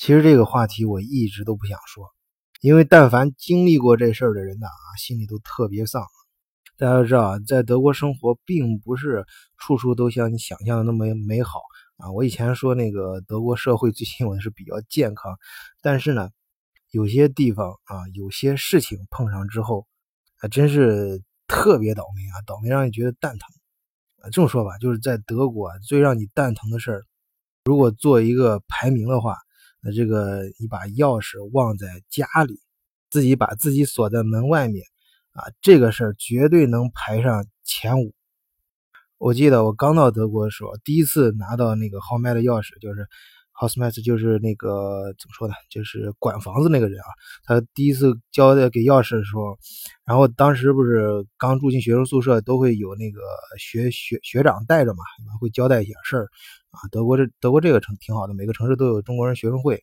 其实这个话题我一直都不想说，因为但凡经历过这事儿的人呐，啊，心里都特别丧。大家都知道，在德国生活并不是处处都像你想象的那么美好啊。我以前说那个德国社会最近我是比较健康，但是呢，有些地方啊，有些事情碰上之后，还真是特别倒霉啊，倒霉让你觉得蛋疼啊。这么说吧，就是在德国最让你蛋疼的事儿，如果做一个排名的话，那这个你把钥匙忘在家里，自己把自己锁在门外面。啊，这个事儿绝对能排上前五。我记得我刚到德国的时候，第一次拿到那个豪迈的钥匙，就是 Housemate 就是那个怎么说呢，就是管房子那个人啊。他第一次交的给钥匙的时候，然后当时不是刚住进学生宿舍，都会有那个学学学长带着嘛，会交代一些事儿啊。德国这德国这个城挺好的，每个城市都有中国人学生会。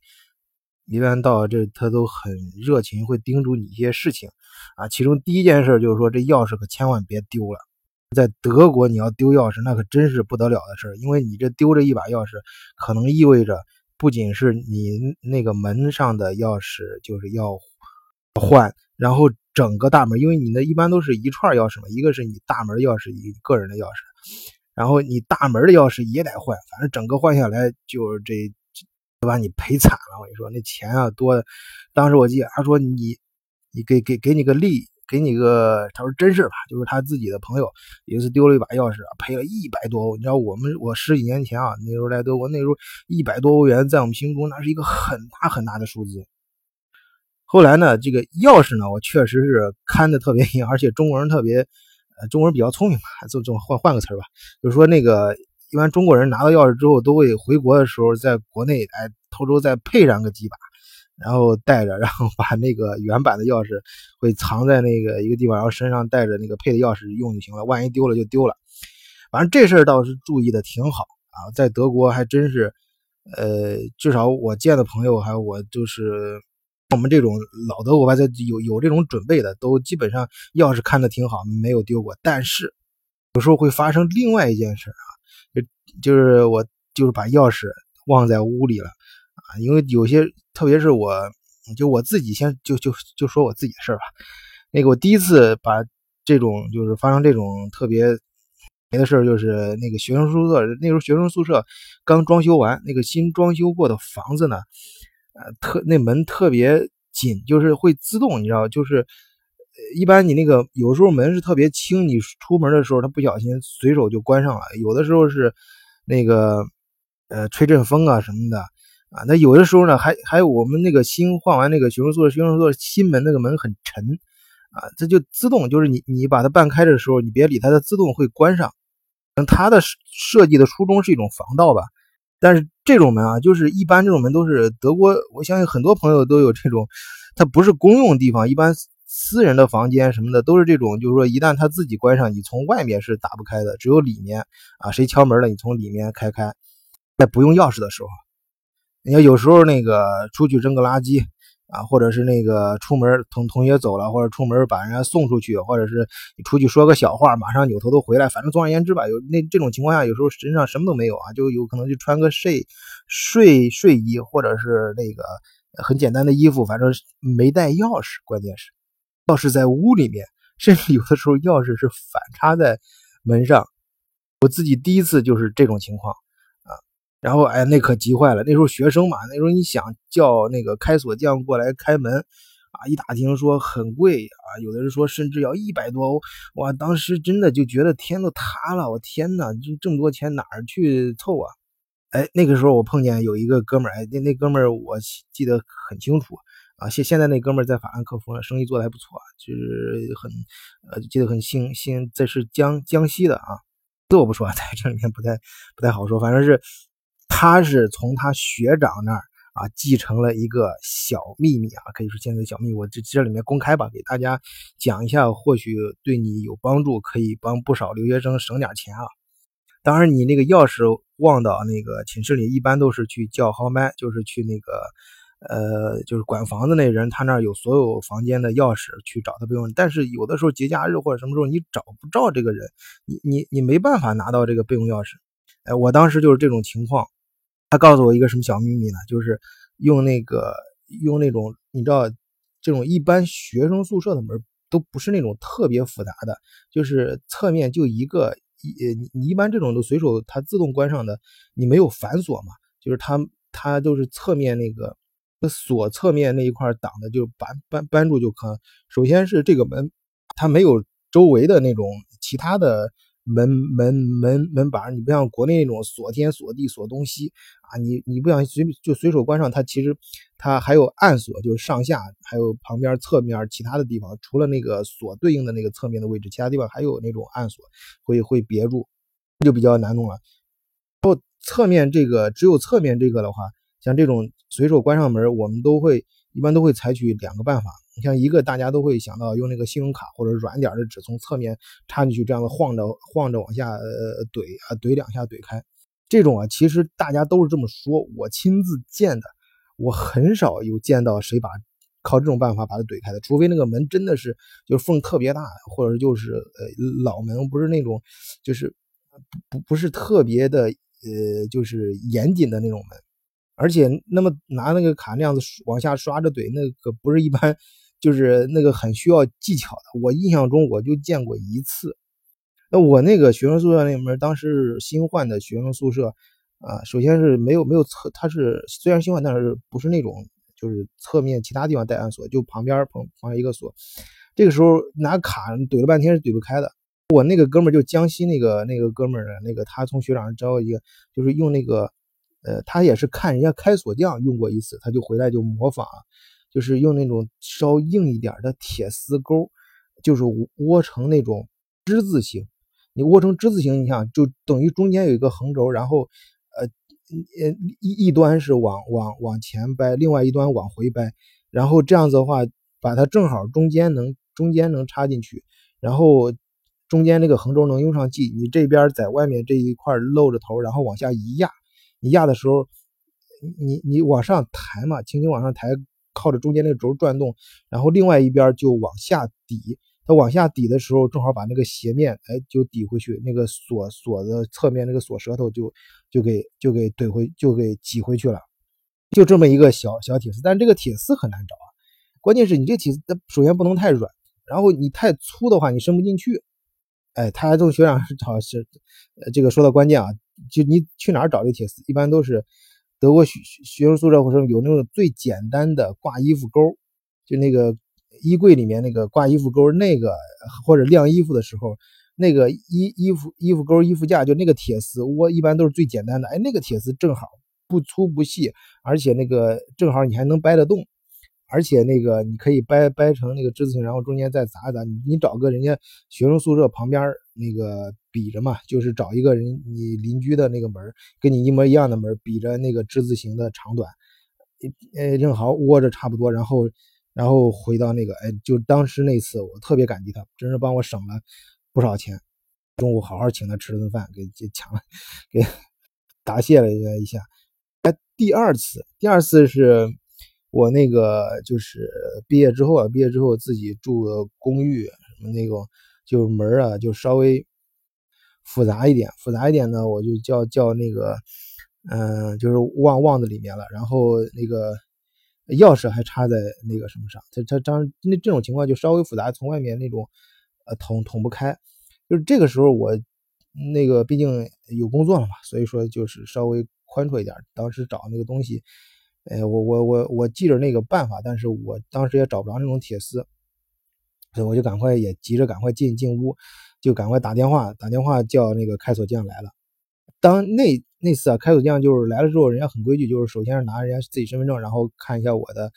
一般到这，他都很热情，会叮嘱你一些事情啊。其中第一件事就是说，这钥匙可千万别丢了。在德国，你要丢钥匙，那可真是不得了的事儿，因为你这丢这一把钥匙，可能意味着不仅是你那个门上的钥匙就是要换，然后整个大门，因为你那一般都是一串钥匙嘛，一个是你大门钥匙，一个人的钥匙，然后你大门的钥匙也得换，反正整个换下来就是这。就把你赔惨了，我跟你说，那钱啊多的。当时我记得他说你，你给给给你个利，给你个，他说真是吧，就是他自己的朋友有一次丢了一把钥匙，赔了一百多欧。你知道我们我十几年前啊，那时候来德国，那时候一百多欧元在我们心中那是一个很大很大的数字。后来呢，这个钥匙呢，我确实是看的特别严，而且中国人特别，呃，中国人比较聪明嘛，就这么换换个词吧，就是说那个。一般中国人拿到钥匙之后，都会回国的时候，在国内哎偷偷再配上个几把，然后带着，然后把那个原版的钥匙会藏在那个一个地方，然后身上带着那个配的钥匙用就行了。万一丢了就丢了。反正这事儿倒是注意的挺好啊，在德国还真是，呃，至少我见的朋友还有我就是我们这种老德国吧，在有有这种准备的，都基本上钥匙看的挺好，没有丢过。但是有时候会发生另外一件事啊。就是我就是把钥匙忘在屋里了啊，因为有些特别是我就我自己先就就就说我自己的事吧。那个我第一次把这种就是发生这种特别别的事，就是那个学生宿舍那时候学生宿舍刚装修完，那个新装修过的房子呢，呃特那门特别紧，就是会自动，你知道，就是一般你那个有时候门是特别轻，你出门的时候它不小心随手就关上了，有的时候是。那个，呃，吹阵风啊什么的啊，那有的时候呢，还还有我们那个新换完那个学生宿舍，学生宿舍新门那个门很沉啊，它就自动就是你你把它半开的时候，你别理它，它自动会关上。它的设计的初衷是一种防盗吧，但是这种门啊，就是一般这种门都是德国，我相信很多朋友都有这种，它不是公用地方，一般。私人的房间什么的都是这种，就是说一旦他自己关上，你从外面是打不开的，只有里面啊，谁敲门了，你从里面开开。在不用钥匙的时候，你看有时候那个出去扔个垃圾啊，或者是那个出门同同学走了，或者出门把人家送出去，或者是你出去说个小话，马上扭头都回来，反正总而言之吧，有那这种情况下，有时候身上什么都没有啊，就有可能就穿个睡睡睡衣，或者是那个很简单的衣服，反正没带钥匙，关键是。钥匙在屋里面，甚至有的时候钥匙是反插在门上。我自己第一次就是这种情况，然后哎，那可急坏了。那时候学生嘛，那时候你想叫那个开锁匠过来开门啊，一打听说很贵啊，有的人说甚至要一百多欧。哇，当时真的就觉得天都塌了，我天哪，这这么多钱哪儿去凑啊？哎，那个时候我碰见有一个哥们儿，哎，那那哥们儿我记得很清楚。啊，现现在那哥们儿在法兰克福呢，生意做的还不错，就是很，呃，记得很新新，这是江江西的啊，这我不说，在这里面不太不太好说，反正是他是从他学长那儿啊继承了一个小秘密啊，可以说现在小秘密，我这这里面公开吧，给大家讲一下，或许对你有帮助，可以帮不少留学生省点钱啊。当然，你那个钥匙忘到那个寝室里，一般都是去叫号麦，就是去那个。呃，就是管房子那人，他那儿有所有房间的钥匙，去找他备用。但是有的时候节假日或者什么时候你找不着这个人，你你你没办法拿到这个备用钥匙。哎，我当时就是这种情况。他告诉我一个什么小秘密呢？就是用那个用那种你知道这种一般学生宿舍的门都不是那种特别复杂的，就是侧面就一个一你你一般这种都随手它自动关上的，你没有反锁嘛，就是它它都是侧面那个锁侧面那一块挡的，就扳扳扳住就可。首先是这个门它没有周围的那种其他的。门门门门板，你不像国内那种锁天锁地锁东西啊，你你不想随就随手关上，它其实它还有暗锁，就是上下还有旁边侧面其他的地方，除了那个锁对应的那个侧面的位置，其他地方还有那种暗锁会会别住，就比较难弄了。然后侧面这个只有侧面这个的话，像这种随手关上门，我们都会一般都会采取两个办法。你像一个，大家都会想到用那个信用卡或者软点的纸从侧面插进去，这样子晃着晃着往下呃怼啊怼两下怼开。这种啊，其实大家都是这么说，我亲自见的，我很少有见到谁把靠这种办法把它怼开的，除非那个门真的是就是缝特别大，或者就是呃老门，不是那种就是不不是特别的呃就是严谨的那种门，而且那么拿那个卡那样子往下刷着怼，那可不是一般。就是那个很需要技巧的，我印象中我就见过一次。那我那个学生宿舍那门，当时是新换的学生宿舍啊。首先是没有没有侧，它是虽然新换，但是不是那种就是侧面其他地方带暗锁，就旁边旁旁一个锁。这个时候拿卡怼了半天是怼不开的。我那个哥们就江西那个那个哥们儿呢，那个他从学长招一个，就是用那个呃，他也是看人家开锁匠用过一次，他就回来就模仿。就是用那种稍硬一点的铁丝钩，就是窝成那种之字形。你窝成之字形，你想就等于中间有一个横轴，然后呃呃一一端是往往往前掰，另外一端往回掰，然后这样子的话，把它正好中间能中间能插进去，然后中间那个横轴能用上劲。你这边在外面这一块露着头，然后往下一压，你压的时候，你你往上抬嘛，轻轻往上抬。靠着中间那个轴转动，然后另外一边就往下抵。它往下抵的时候，正好把那个斜面，哎，就抵回去。那个锁锁的侧面那个锁舌头就就给就给怼回，就给挤回去了。就这么一个小小铁丝，但这个铁丝很难找啊。关键是你这铁丝，首先不能太软，然后你太粗的话，你伸不进去。哎，他还从学长 是找是，这个说到关键啊，就你去哪儿找这铁丝？一般都是。德国学学生宿舍或者有那种最简单的挂衣服钩，就那个衣柜里面那个挂衣服钩，那个或者晾衣服的时候，那个衣衣服衣服钩衣服架，就那个铁丝，我一般都是最简单的。哎，那个铁丝正好不粗不细，而且那个正好你还能掰得动。而且那个你可以掰掰成那个之字形，然后中间再砸一砸。你找个人家学生宿舍旁边那个比着嘛，就是找一个人你邻居的那个门，跟你一模一样的门，比着那个之字形的长短，呃，正好窝着差不多。然后然后回到那个，哎，就当时那次我特别感激他，真是帮我省了不少钱。中午好好请他吃了顿饭，给给抢了，给答谢了一下。哎，第二次，第二次是。我那个就是毕业之后啊，毕业之后自己住公寓，什么那种，就是门啊就稍微复杂一点，复杂一点呢，我就叫叫那个，嗯，就是忘忘在里面了，然后那个钥匙还插在那个什么上，它它当那这种情况就稍微复杂，从外面那种呃捅捅不开，就是这个时候我那个毕竟有工作了嘛，所以说就是稍微宽绰一点，当时找那个东西。哎，我我我我记着那个办法，但是我当时也找不着那种铁丝，所以我就赶快也急着赶快进进屋，就赶快打电话打电话叫那个开锁匠来了。当那那次啊，开锁匠就是来了之后，人家很规矩，就是首先是拿人家自己身份证，然后看一下我的。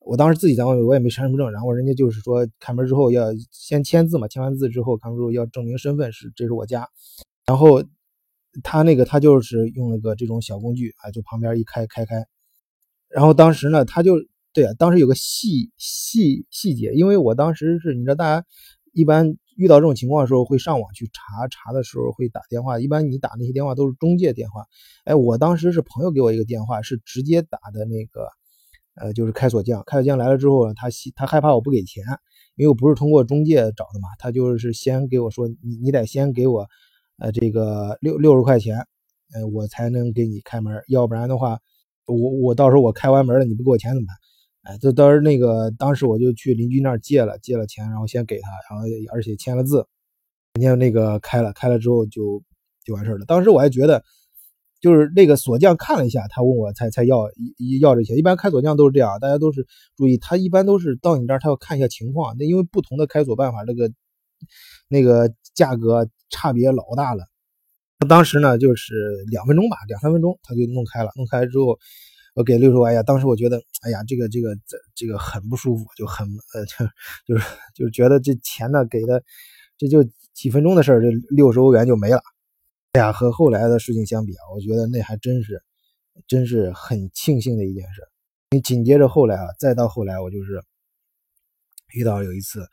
我当时自己在外面，我也没身份证，然后人家就是说开门之后要先签字嘛，签完字之后开门之后要证明身份是这是我家，然后他那个他就是用了个这种小工具啊，就旁边一开开开。然后当时呢，他就对啊，当时有个细细细节，因为我当时是你知道，大家一般遇到这种情况的时候会上网去查查的时候会打电话，一般你打那些电话都是中介电话。哎，我当时是朋友给我一个电话，是直接打的那个，呃，就是开锁匠。开锁匠来了之后，他他害怕我不给钱，因为我不是通过中介找的嘛，他就是先给我说，你你得先给我，呃，这个六六十块钱，呃，我才能给你开门，要不然的话。我我到时候我开完门了，你不给我钱怎么办？哎，这当时那个当时我就去邻居那儿借了借了钱，然后先给他，然后而且签了字，人家那个开了开了之后就就完事了。当时我还觉得，就是那个锁匠看了一下，他问我才才要要这钱。一般开锁匠都是这样，大家都是注意，他一般都是到你这儿他要看一下情况，那因为不同的开锁办法，那个那个价格差别老大了。当时呢就是两分钟吧，两三分钟他就弄开了，弄开之后。我给六十万呀，当时我觉得，哎呀，这个这个这这个很不舒服，就很呃，就就是就是觉得这钱呢给的，这就几分钟的事儿，这六十欧元就没了。哎呀，和后来的事情相比啊，我觉得那还真是，真是很庆幸的一件事。你紧接着后来啊，再到后来，我就是遇到有一次，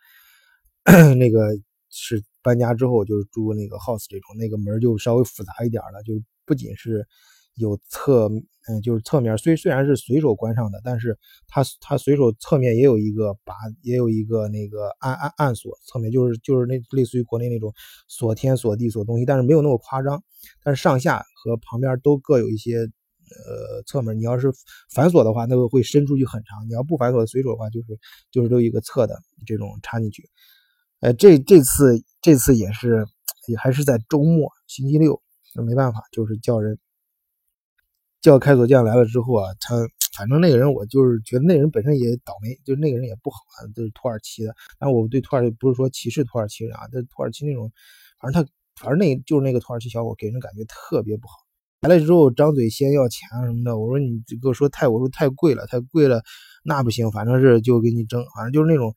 那个是搬家之后就是住那个 house 这种，那个门就稍微复杂一点了，就不仅是。有侧，嗯，就是侧面，虽虽然是随手关上的，但是它它随手侧面也有一个把，也有一个那个暗暗暗锁，侧面就是就是那类似于国内那种锁天锁地锁东西，但是没有那么夸张，但是上下和旁边都各有一些呃侧门，你要是反锁的话，那个会伸出去很长；你要不反锁随手的话，就是就是都一个侧的这种插进去。呃，这这次这次也是也还是在周末星期六，那没办法，就是叫人。叫开锁匠来了之后啊，他反正那个人我就是觉得那人本身也倒霉，就是那个人也不好啊，都是土耳其的。但我对土耳其不是说歧视土耳其人啊，这土耳其那种，反正他反正那就是那个土耳其小伙给人感觉特别不好。来了之后张嘴先要钱什么的，我说你给我说太我说太贵了，太贵了，那不行，反正是就给你争，反正就是那种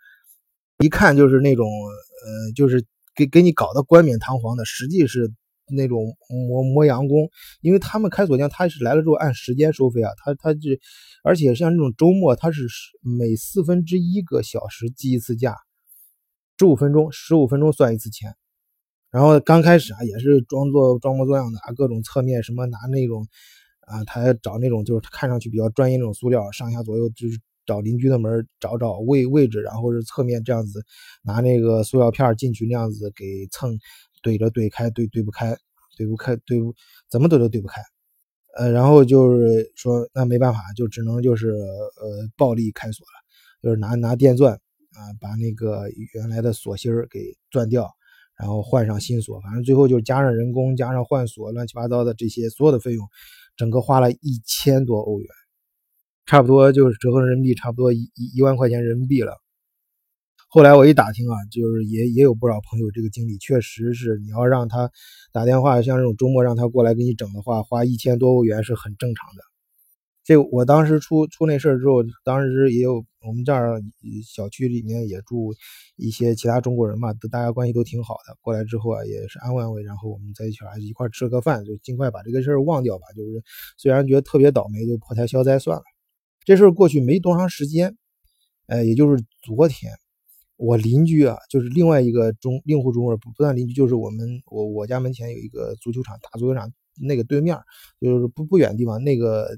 一看就是那种呃，就是给给你搞得冠冕堂皇的，实际是。那种磨磨洋工，因为他们开锁匠，他是来了之后按时间收费啊，他他这，而且像这种周末，他是每四分之一个小时计一次价，十五分钟，十五分钟算一次钱。然后刚开始啊，也是装作装模作样的啊，各种侧面什么拿那种啊，他找那种就是看上去比较专业那种塑料，上下左右就是找邻居的门找找位位置，然后是侧面这样子拿那个塑料片进去那样子给蹭。怼着怼开怼怼不开，怼不开怼不怎么怼都怼不开，呃，然后就是说那没办法，就只能就是呃暴力开锁了，就是拿拿电钻啊把那个原来的锁芯儿给钻掉，然后换上新锁，反正最后就是加上人工加上换锁乱七八糟的这些所有的费用，整个花了一千多欧元，差不多就是折合人民币差不多一一万块钱人民币了。后来我一打听啊，就是也也有不少朋友这个经历，确实是你要让他打电话，像这种周末让他过来给你整的话，花一千多欧元是很正常的。这我当时出出那事儿之后，当时也有我们这儿小区里面也住一些其他中国人嘛，大家关系都挺好的。过来之后啊，也是安慰安慰，然后我们在一起还一块吃个饭，就尽快把这个事儿忘掉吧。就是虽然觉得特别倒霉，就破财消灾算了。这事儿过去没多长时间，呃，也就是昨天。我邻居啊，就是另外一个中令户中国人，不不算邻居，就是我们我我家门前有一个足球场，大足球场那个对面，就是不不远的地方，那个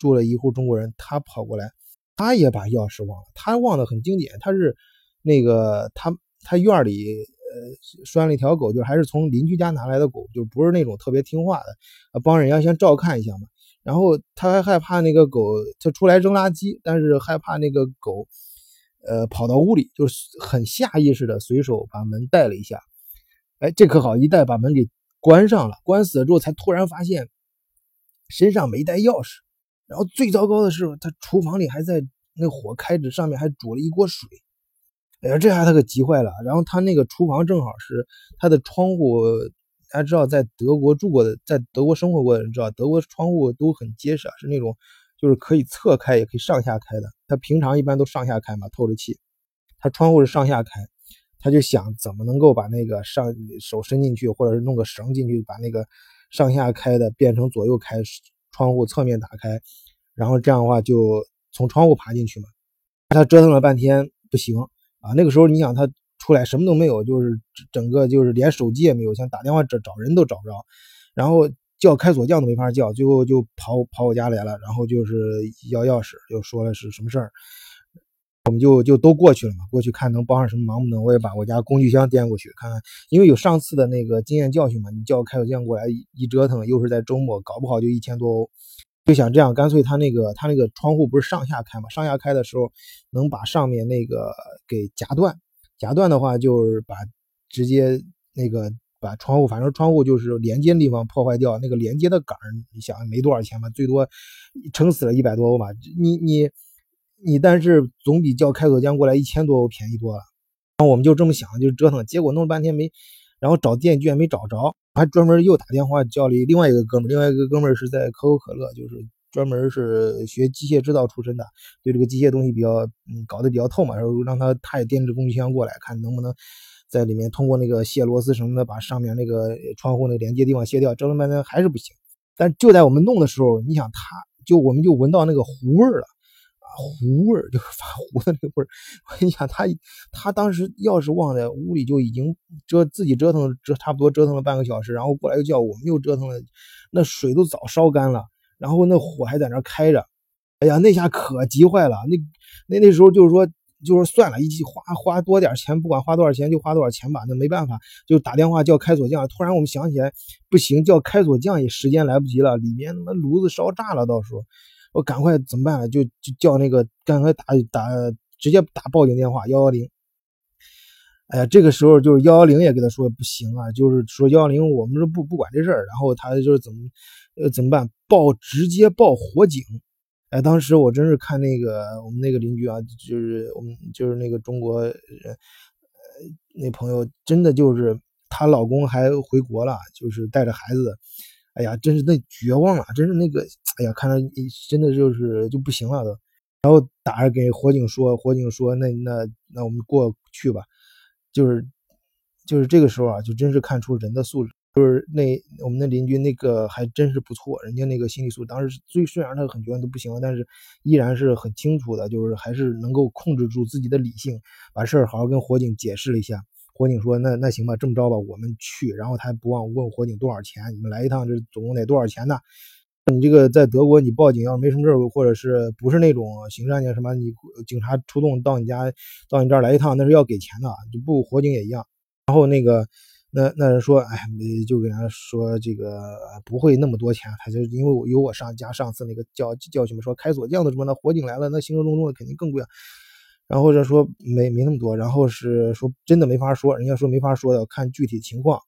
住了一户中国人，他跑过来，他也把钥匙忘了，他忘得很经典，他是那个他他院里呃拴了一条狗，就还是从邻居家拿来的狗，就不是那种特别听话的，帮人家先照看一下嘛，然后他还害怕那个狗，他出来扔垃圾，但是害怕那个狗。呃，跑到屋里，就是很下意识的随手把门带了一下，哎，这可好，一带把门给关上了，关死了之后，才突然发现身上没带钥匙，然后最糟糕的是，他厨房里还在那火开着，上面还煮了一锅水，哎呀，这下他可急坏了。然后他那个厨房正好是他的窗户，大家知道，在德国住过的，在德国生活过的人知道，德国窗户都很结实啊，是那种。就是可以侧开，也可以上下开的。他平常一般都上下开嘛，透着气。他窗户是上下开，他就想怎么能够把那个上手伸进去，或者是弄个绳进去，把那个上下开的变成左右开，窗户侧面打开，然后这样的话就从窗户爬进去嘛。他折腾了半天不行啊，那个时候你想他出来什么都没有，就是整个就是连手机也没有，想打电话找找人都找不着，然后。叫开锁匠都没法叫，最后就跑跑我家来了，然后就是要钥匙，就说了是什么事儿，我们就就都过去了嘛，过去看能帮上什么忙不能，我也把我家工具箱掂过去看看，因为有上次的那个经验教训嘛，你叫开锁匠过来一折腾，又是在周末，搞不好就一千多欧。就想这样，干脆他那个他那个窗户不是上下开嘛？上下开的时候能把上面那个给夹断，夹断的话就是把直接那个把窗户，反正窗户就是连接的地方破坏掉，那个连接的杆你想没多少钱嘛，最多撑死了一百多欧吧。你你你，但是总比叫开锁匠过来一千多欧便宜多了。然后我们就这么想，就折腾，结果弄了半天没，然后找店居然没找着。还专门又打电话叫了另外一个哥们，另外一个哥们是在可口可乐，就是专门是学机械制造出身的，对这个机械东西比较嗯搞得比较透嘛，然后让他他也掂着工具箱过来，看能不能在里面通过那个卸螺丝什么的，把上面那个窗户那个连接地方卸掉。折腾半天还是不行。但就在我们弄的时候，你想他就我们就闻到那个糊味了。糊味儿 就是发糊的那个味儿，你想他他当时钥匙忘在屋里，就已经折自己折腾折差不多折腾了半个小时，然后过来又叫我们又折腾了，那水都早烧干了，然后那火还在那开着，哎呀，那下可急坏了，那那那时候就是说就是算了，一花花多点钱，不管花多少钱就花多少钱吧，那没办法，就打电话叫开锁匠。突然我们想起来，不行，叫开锁匠也时间来不及了，里面他妈炉子烧炸了，到时候。我赶快怎么办？就就叫那个赶快打打直接打报警电话幺幺零。哎呀，这个时候就是幺幺零也跟他说不行啊，就是说幺幺零我们是不不管这事儿，然后他就是怎么呃怎么办？报直接报火警。哎，当时我真是看那个我们那个邻居啊，就是我们就是那个中国人，那朋友真的就是她老公还回国了，就是带着孩子。哎呀，真是那绝望了，真是那个，哎呀，看着真的就是就不行了都。然后打着给火警说，火警说那那那我们过去吧。就是就是这个时候啊，就真是看出人的素质。就是那我们的邻居那个还真是不错，人家那个心理素质，当时虽虽然他很绝望都不行了，但是依然是很清楚的，就是还是能够控制住自己的理性，把事儿好好跟火警解释了一下。火警说：“那那行吧，这么着吧，我们去。然后他还不忘问火警多少钱？你们来一趟，这总共得多少钱呢？你这个在德国，你报警要是没什么事儿，或者是不是那种刑事案件什么，你警察出动到你家，到你这儿来一趟，那是要给钱的，就不火警也一样。然后那个那那人说，哎，就给人说这个不会那么多钱，他就因为我有我上家上次那个教教训嘛，说开锁匠的什么，那火警来了，那兴师动众的肯定更贵。”然后者说没没那么多，然后是说真的没法说，人家说没法说的，看具体情况，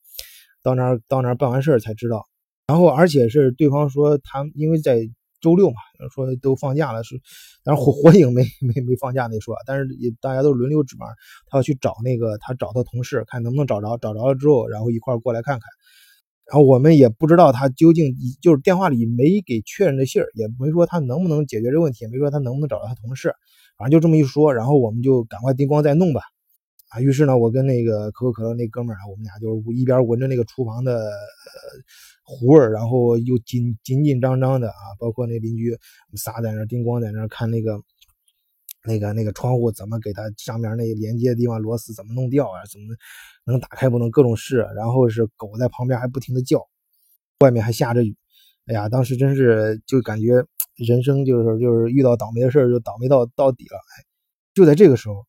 到那儿到那儿办完事儿才知道。然后而且是对方说他因为在周六嘛，说都放假了，是，但是火火影没没没放假那说，但是也大家都轮流值班，他要去找那个他找他同事看能不能找着，找着了之后，然后一块过来看看。然后我们也不知道他究竟就是电话里没给确认的信儿，也没说他能不能解决这问题，也没说他能不能找到他同事。反正就这么一说，然后我们就赶快叮咣再弄吧，啊，于是呢，我跟那个可口可乐那哥们儿啊，我们俩就是一边闻着那个厨房的呃糊味儿，然后又紧紧紧张张的啊，包括那邻居仨在那叮咣在那看那个那个那个窗户怎么给它上面那连接的地方螺丝怎么弄掉啊，怎么能打开不能各种试，然后是狗在旁边还不停的叫，外面还下着雨，哎呀，当时真是就感觉。人生就是就是遇到倒霉的事儿就倒霉到到底了，哎，就在这个时候，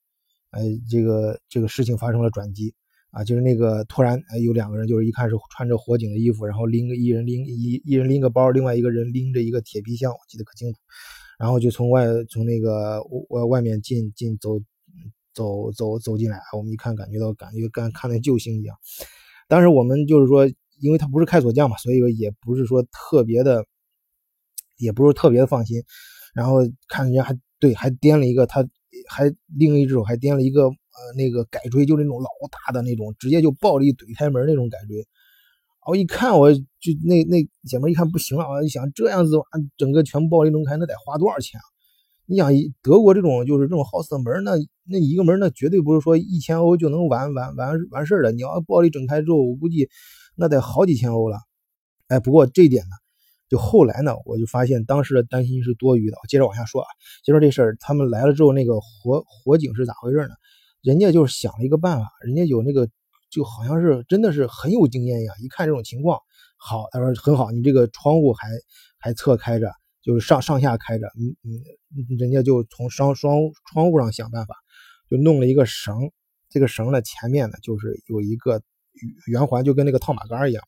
哎，这个这个事情发生了转机。啊，就是那个突然哎有两个人，就是一看是穿着火警的衣服，然后拎个一人拎一一人拎个包，另外一个人拎着一个铁皮箱，我记得可清楚，然后就从外从那个外外面进进走走走走进来，我们一看感觉到感觉跟看那救星一样，当时我们就是说，因为他不是开锁匠嘛，所以说也不是说特别的。也不是特别的放心，然后看人家还对，还掂了一个，他还另一只手还掂了一个呃那个改锥，就那种老大的那种，直接就暴力怼开门那种改锥。我一看，我就那那姐妹一看不行了，我一想这样子，整个全部暴力弄开，那得花多少钱啊？你想德国这种就是这种 house 的门，那那一个门那绝对不是说一千欧就能完完完完事儿的。你要暴力整开之后，我估计那得好几千欧了。哎，不过这一点呢。就后来呢，我就发现当时的担心是多余的。接着往下说啊，接着这事儿，他们来了之后，那个火火警是咋回事呢？人家就是想了一个办法，人家有那个就好像是真的是很有经验一样。一看这种情况，好，他说很好，你这个窗户还还侧开着，就是上上下开着，嗯嗯，人家就从双双窗户上想办法，就弄了一个绳，这个绳呢前面呢就是有一个圆环，就跟那个套马杆一样。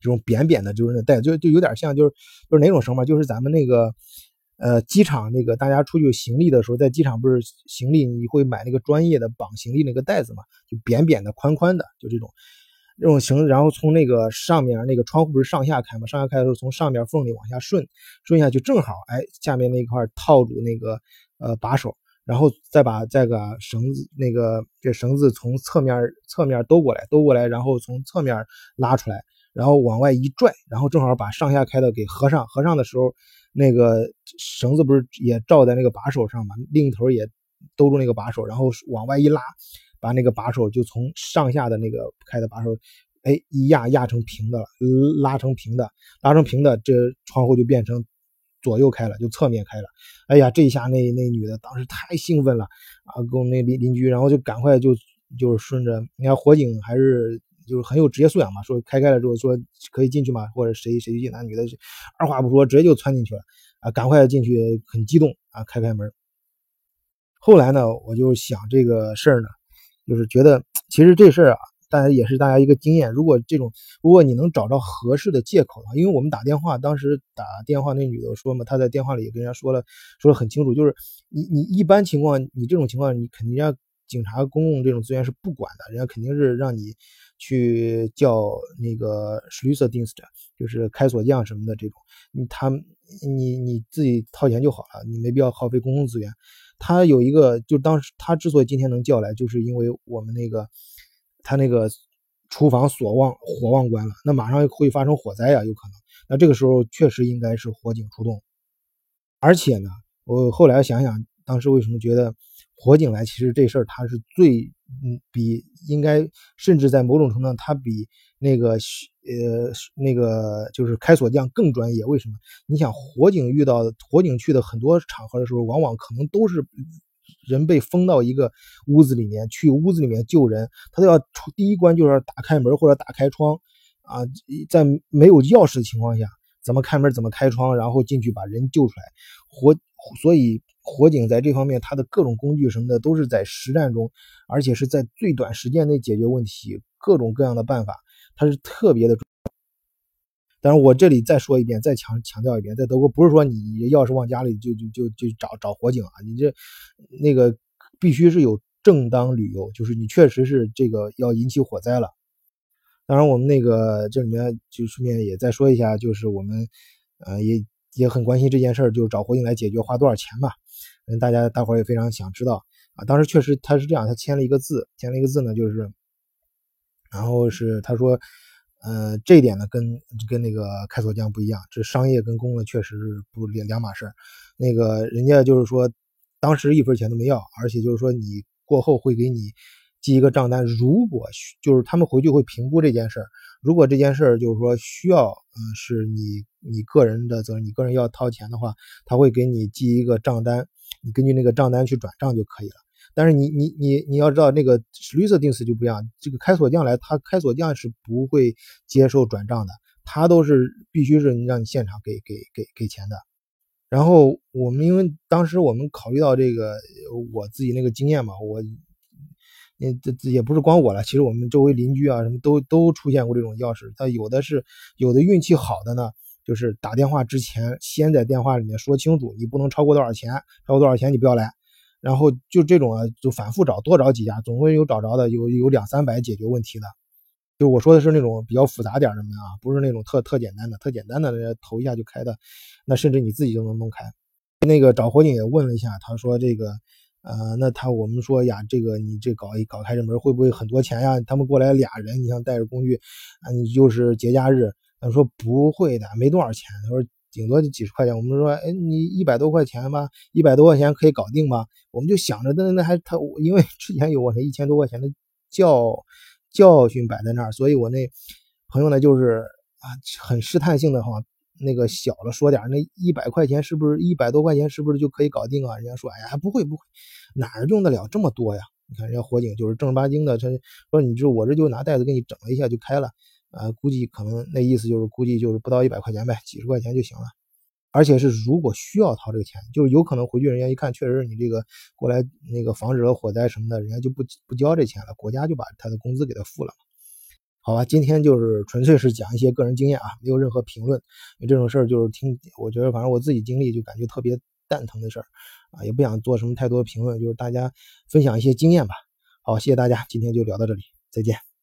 这种扁扁的，就是那带，就就有点像，就是就是哪种绳嘛？就是咱们那个呃机场那个大家出去行李的时候，在机场不是行李你会买那个专业的绑行李那个带子嘛？就扁扁的、宽宽的，就这种这种绳，然后从那个上面那个窗户不是上下开嘛？上下开的时候从上面缝里往下顺，顺下去正好，哎，下面那块套住那个呃把手。然后再把这个绳子，那个这绳子从侧面侧面兜过来，兜过来，然后从侧面拉出来，然后往外一拽，然后正好把上下开的给合上。合上的时候，那个绳子不是也罩在那个把手上嘛？另一头也兜住那个把手，然后往外一拉，把那个把手就从上下的那个开的把手，哎，一压压成平的了，拉成平的，拉成平的，这窗户就变成。左右开了，就侧面开了。哎呀，这一下那那女的当时太兴奋了啊，跟我那邻邻居，然后就赶快就就是顺着，你看火警还是就是很有职业素养嘛，说开开了之后说可以进去嘛，或者谁谁进，那女的二话不说直接就窜进去了啊，赶快进去，很激动啊，开开门。后来呢，我就想这个事儿呢，就是觉得其实这事儿啊。大家也是大家一个经验。如果这种，如果你能找到合适的借口的话，因为我们打电话，当时打电话那女的说嘛，她在电话里也跟人家说了，说的很清楚，就是你你一般情况，你这种情况，你肯定要警察公共这种资源是不管的，人家肯定是让你去叫那个 s c h l s s e d i n s t 就是开锁匠什么的这种，你他你你自己掏钱就好了，你没必要耗费公共资源。他有一个，就当时他之所以今天能叫来，就是因为我们那个。他那个厨房锁忘火忘关了，那马上会发生火灾呀，有可能。那这个时候确实应该是火警出动。而且呢，我后来想想，当时为什么觉得火警来，其实这事儿他是最嗯比应该，甚至在某种程度上，他比那个呃那个就是开锁匠更专业。为什么？你想火警遇到火警去的很多场合的时候，往往可能都是。人被封到一个屋子里面，去屋子里面救人，他都要出第一关就是打开门或者打开窗啊，在没有钥匙的情况下，怎么开门怎么开窗，然后进去把人救出来。火，所以火警在这方面，它的各种工具什么的都是在实战中，而且是在最短时间内解决问题，各种各样的办法，它是特别的。但是我这里再说一遍，再强强调一遍，在德国不是说你钥匙忘家里就就就就找找火警啊，你这那个必须是有正当理由，就是你确实是这个要引起火灾了。当然，我们那个这里面就顺便也再说一下，就是我们呃也也很关心这件事儿，就是找火警来解决花多少钱吧？嗯，大家大伙也非常想知道啊。当时确实他是这样，他签了一个字，签了一个字呢，就是然后是他说。呃，这一点呢，跟跟那个开锁匠不一样，这商业跟公的确实是不两两码事那个人家就是说，当时一分钱都没要，而且就是说你过后会给你记一个账单。如果就是他们回去会评估这件事儿，如果这件事儿就是说需要，嗯，是你你个人的责任，你个人要掏钱的话，他会给你记一个账单，你根据那个账单去转账就可以了。但是你你你你要知道，那个绿色定死就不一样。这个开锁匠来，他开锁匠是不会接受转账的，他都是必须是让你现场给给给给钱的。然后我们因为当时我们考虑到这个我自己那个经验嘛，我也这也不是光我了，其实我们周围邻居啊什么都都出现过这种钥匙。他有的是有的运气好的呢，就是打电话之前先在电话里面说清楚，你不能超过多少钱，超过多少钱你不要来。然后就这种啊，就反复找，多找几家，总会有找着的，有有两三百解决问题的。就我说的是那种比较复杂点的门啊，不是那种特特简单的，特简单的，人家投一下就开的，那甚至你自己就能弄开。那个找火警也问了一下，他说这个，呃，那他我们说呀，这个你这搞一搞开这门会不会很多钱呀？他们过来俩人，你想带着工具，啊，你就是节假日，他说不会的，没多少钱。他说。顶多就几十块钱，我们说，哎，你一百多块钱吧，一百多块钱可以搞定吧？我们就想着，那那还他，因为 之前有我那一千多块钱的教教训摆在那儿，所以我那朋友呢，就是啊，很试探性的哈，那个小了说点，那一百块钱是不是一百多块钱是不是就可以搞定啊？人家说，哎呀，不会不会，哪用得了这么多呀？你看人家火警就是正儿八经的，他说你就我这就拿袋子给你整了一下就开了。啊，估计可能那意思就是，估计就是不到一百块钱呗，几十块钱就行了。而且是如果需要掏这个钱，就是有可能回去人家一看，确实你这个过来那个防止了火灾什么的，人家就不不交这钱了，国家就把他的工资给他付了。好吧，今天就是纯粹是讲一些个人经验啊，没有任何评论。因为这种事儿就是听，我觉得反正我自己经历就感觉特别蛋疼的事儿啊，也不想做什么太多评论，就是大家分享一些经验吧。好，谢谢大家，今天就聊到这里，再见。